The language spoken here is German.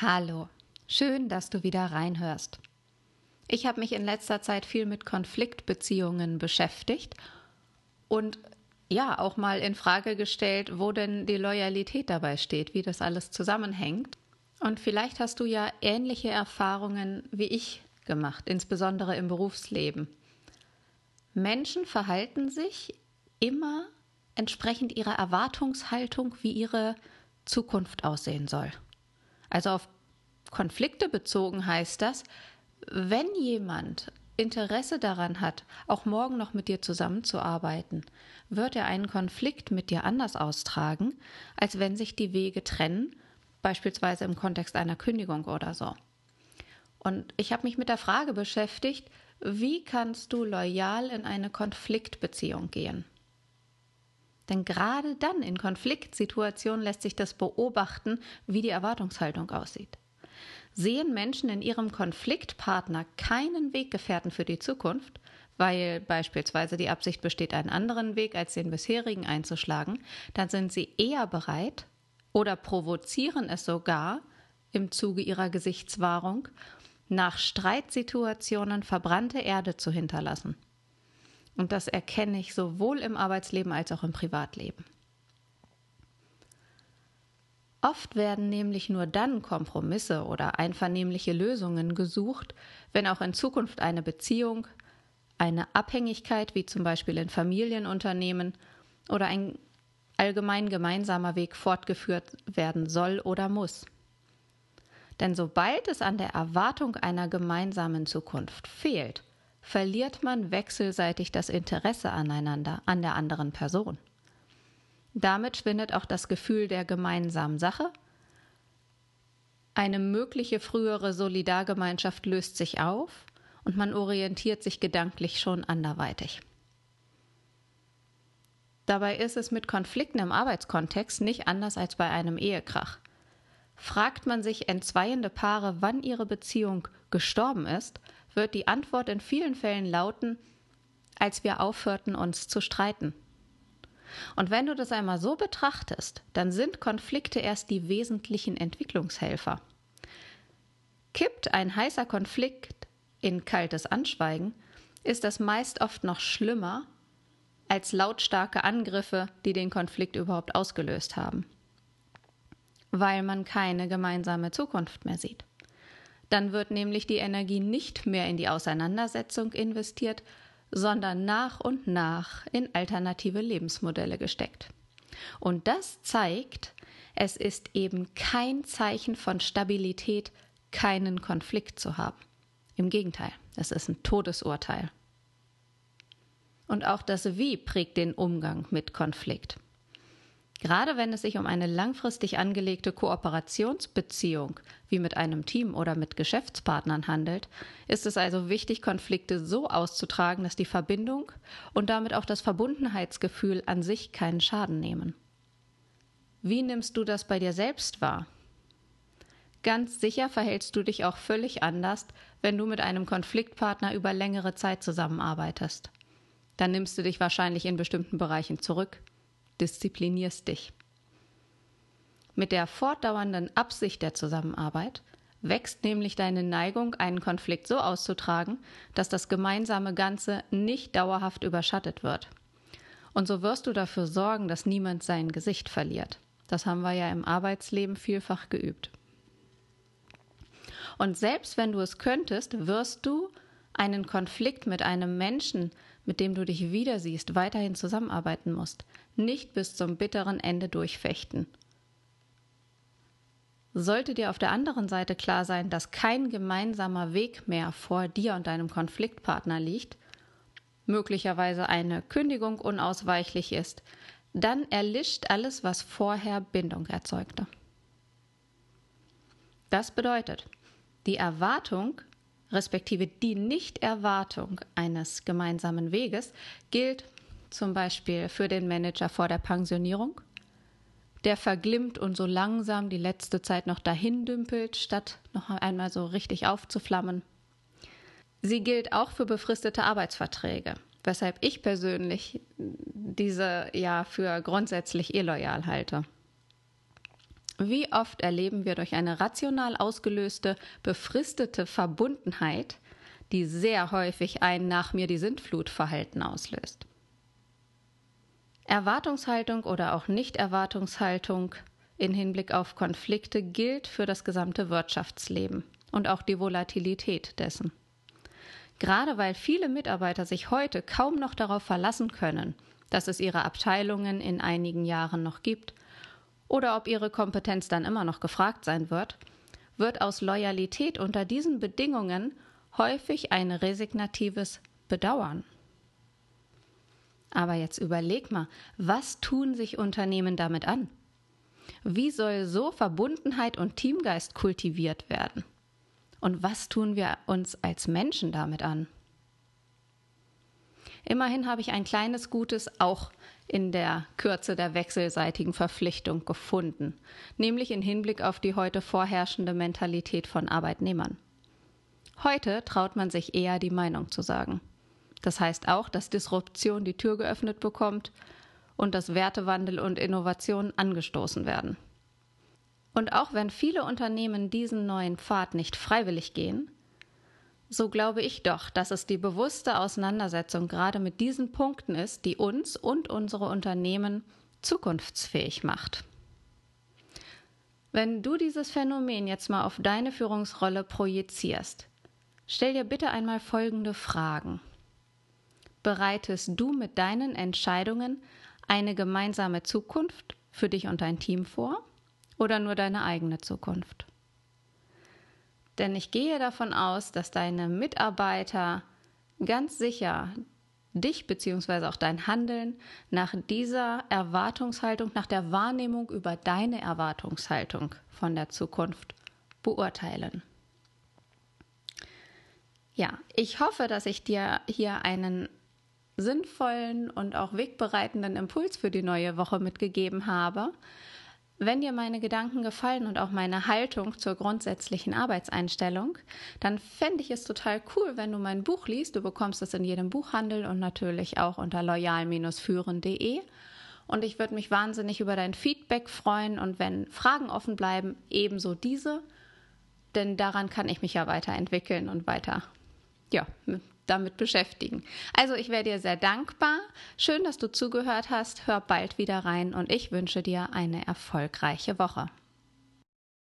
Hallo, schön, dass du wieder reinhörst. Ich habe mich in letzter Zeit viel mit Konfliktbeziehungen beschäftigt und ja, auch mal in Frage gestellt, wo denn die Loyalität dabei steht, wie das alles zusammenhängt. Und vielleicht hast du ja ähnliche Erfahrungen wie ich gemacht, insbesondere im Berufsleben. Menschen verhalten sich immer entsprechend ihrer Erwartungshaltung, wie ihre Zukunft aussehen soll. Also auf Konflikte bezogen heißt das, wenn jemand Interesse daran hat, auch morgen noch mit dir zusammenzuarbeiten, wird er einen Konflikt mit dir anders austragen, als wenn sich die Wege trennen, beispielsweise im Kontext einer Kündigung oder so. Und ich habe mich mit der Frage beschäftigt, wie kannst du loyal in eine Konfliktbeziehung gehen? Denn gerade dann in Konfliktsituationen lässt sich das beobachten, wie die Erwartungshaltung aussieht. Sehen Menschen in ihrem Konfliktpartner keinen Weggefährten für die Zukunft, weil beispielsweise die Absicht besteht, einen anderen Weg als den bisherigen einzuschlagen, dann sind sie eher bereit oder provozieren es sogar im Zuge ihrer Gesichtswahrung, nach Streitsituationen verbrannte Erde zu hinterlassen. Und das erkenne ich sowohl im Arbeitsleben als auch im Privatleben. Oft werden nämlich nur dann Kompromisse oder einvernehmliche Lösungen gesucht, wenn auch in Zukunft eine Beziehung, eine Abhängigkeit wie zum Beispiel in Familienunternehmen oder ein allgemein gemeinsamer Weg fortgeführt werden soll oder muss. Denn sobald es an der Erwartung einer gemeinsamen Zukunft fehlt, verliert man wechselseitig das Interesse aneinander, an der anderen Person. Damit schwindet auch das Gefühl der gemeinsamen Sache. Eine mögliche frühere Solidargemeinschaft löst sich auf und man orientiert sich gedanklich schon anderweitig. Dabei ist es mit Konflikten im Arbeitskontext nicht anders als bei einem Ehekrach. Fragt man sich entzweiende Paare, wann ihre Beziehung gestorben ist, wird die Antwort in vielen Fällen lauten, als wir aufhörten, uns zu streiten. Und wenn du das einmal so betrachtest, dann sind Konflikte erst die wesentlichen Entwicklungshelfer. Kippt ein heißer Konflikt in kaltes Anschweigen, ist das meist oft noch schlimmer als lautstarke Angriffe, die den Konflikt überhaupt ausgelöst haben, weil man keine gemeinsame Zukunft mehr sieht. Dann wird nämlich die Energie nicht mehr in die Auseinandersetzung investiert, sondern nach und nach in alternative Lebensmodelle gesteckt. Und das zeigt, es ist eben kein Zeichen von Stabilität, keinen Konflikt zu haben. Im Gegenteil, es ist ein Todesurteil. Und auch das Wie prägt den Umgang mit Konflikt. Gerade wenn es sich um eine langfristig angelegte Kooperationsbeziehung wie mit einem Team oder mit Geschäftspartnern handelt, ist es also wichtig, Konflikte so auszutragen, dass die Verbindung und damit auch das Verbundenheitsgefühl an sich keinen Schaden nehmen. Wie nimmst du das bei dir selbst wahr? Ganz sicher verhältst du dich auch völlig anders, wenn du mit einem Konfliktpartner über längere Zeit zusammenarbeitest. Dann nimmst du dich wahrscheinlich in bestimmten Bereichen zurück, disziplinierst dich. Mit der fortdauernden Absicht der Zusammenarbeit wächst nämlich deine Neigung, einen Konflikt so auszutragen, dass das gemeinsame Ganze nicht dauerhaft überschattet wird. Und so wirst du dafür sorgen, dass niemand sein Gesicht verliert. Das haben wir ja im Arbeitsleben vielfach geübt. Und selbst wenn du es könntest, wirst du einen Konflikt mit einem Menschen, mit dem du dich wieder siehst, weiterhin zusammenarbeiten musst, nicht bis zum bitteren Ende durchfechten. Sollte dir auf der anderen Seite klar sein, dass kein gemeinsamer Weg mehr vor dir und deinem Konfliktpartner liegt, möglicherweise eine Kündigung unausweichlich ist, dann erlischt alles, was vorher Bindung erzeugte. Das bedeutet, die Erwartung respektive die Nichterwartung eines gemeinsamen Weges gilt zum Beispiel für den Manager vor der Pensionierung, der verglimmt und so langsam die letzte Zeit noch dahin dümpelt, statt noch einmal so richtig aufzuflammen. Sie gilt auch für befristete Arbeitsverträge, weshalb ich persönlich diese ja für grundsätzlich illoyal halte. Wie oft erleben wir durch eine rational ausgelöste, befristete Verbundenheit, die sehr häufig ein nach mir die Sintflut Verhalten auslöst. Erwartungshaltung oder auch Nicht-Erwartungshaltung in Hinblick auf Konflikte gilt für das gesamte Wirtschaftsleben und auch die Volatilität dessen. Gerade weil viele Mitarbeiter sich heute kaum noch darauf verlassen können, dass es ihre Abteilungen in einigen Jahren noch gibt oder ob ihre Kompetenz dann immer noch gefragt sein wird, wird aus Loyalität unter diesen Bedingungen häufig ein resignatives Bedauern. Aber jetzt überleg mal, was tun sich Unternehmen damit an? Wie soll so Verbundenheit und Teamgeist kultiviert werden? Und was tun wir uns als Menschen damit an? Immerhin habe ich ein kleines Gutes auch in der Kürze der wechselseitigen Verpflichtung gefunden, nämlich in Hinblick auf die heute vorherrschende Mentalität von Arbeitnehmern. Heute traut man sich eher die Meinung zu sagen. Das heißt auch, dass Disruption die Tür geöffnet bekommt und dass Wertewandel und Innovation angestoßen werden. Und auch wenn viele Unternehmen diesen neuen Pfad nicht freiwillig gehen, so glaube ich doch, dass es die bewusste Auseinandersetzung gerade mit diesen Punkten ist, die uns und unsere Unternehmen zukunftsfähig macht. Wenn du dieses Phänomen jetzt mal auf deine Führungsrolle projizierst, stell dir bitte einmal folgende Fragen. Bereitest du mit deinen Entscheidungen eine gemeinsame Zukunft für dich und dein Team vor oder nur deine eigene Zukunft? Denn ich gehe davon aus, dass deine Mitarbeiter ganz sicher dich bzw. auch dein Handeln nach dieser Erwartungshaltung, nach der Wahrnehmung über deine Erwartungshaltung von der Zukunft beurteilen. Ja, ich hoffe, dass ich dir hier einen sinnvollen und auch wegbereitenden Impuls für die neue Woche mitgegeben habe. Wenn dir meine Gedanken gefallen und auch meine Haltung zur grundsätzlichen Arbeitseinstellung, dann fände ich es total cool, wenn du mein Buch liest. Du bekommst es in jedem Buchhandel und natürlich auch unter loyal-führen.de. Und ich würde mich wahnsinnig über dein Feedback freuen und wenn Fragen offen bleiben, ebenso diese. Denn daran kann ich mich ja weiterentwickeln und weiter, ja, damit beschäftigen. Also ich wäre dir sehr dankbar. Schön, dass du zugehört hast. Hör bald wieder rein und ich wünsche dir eine erfolgreiche Woche.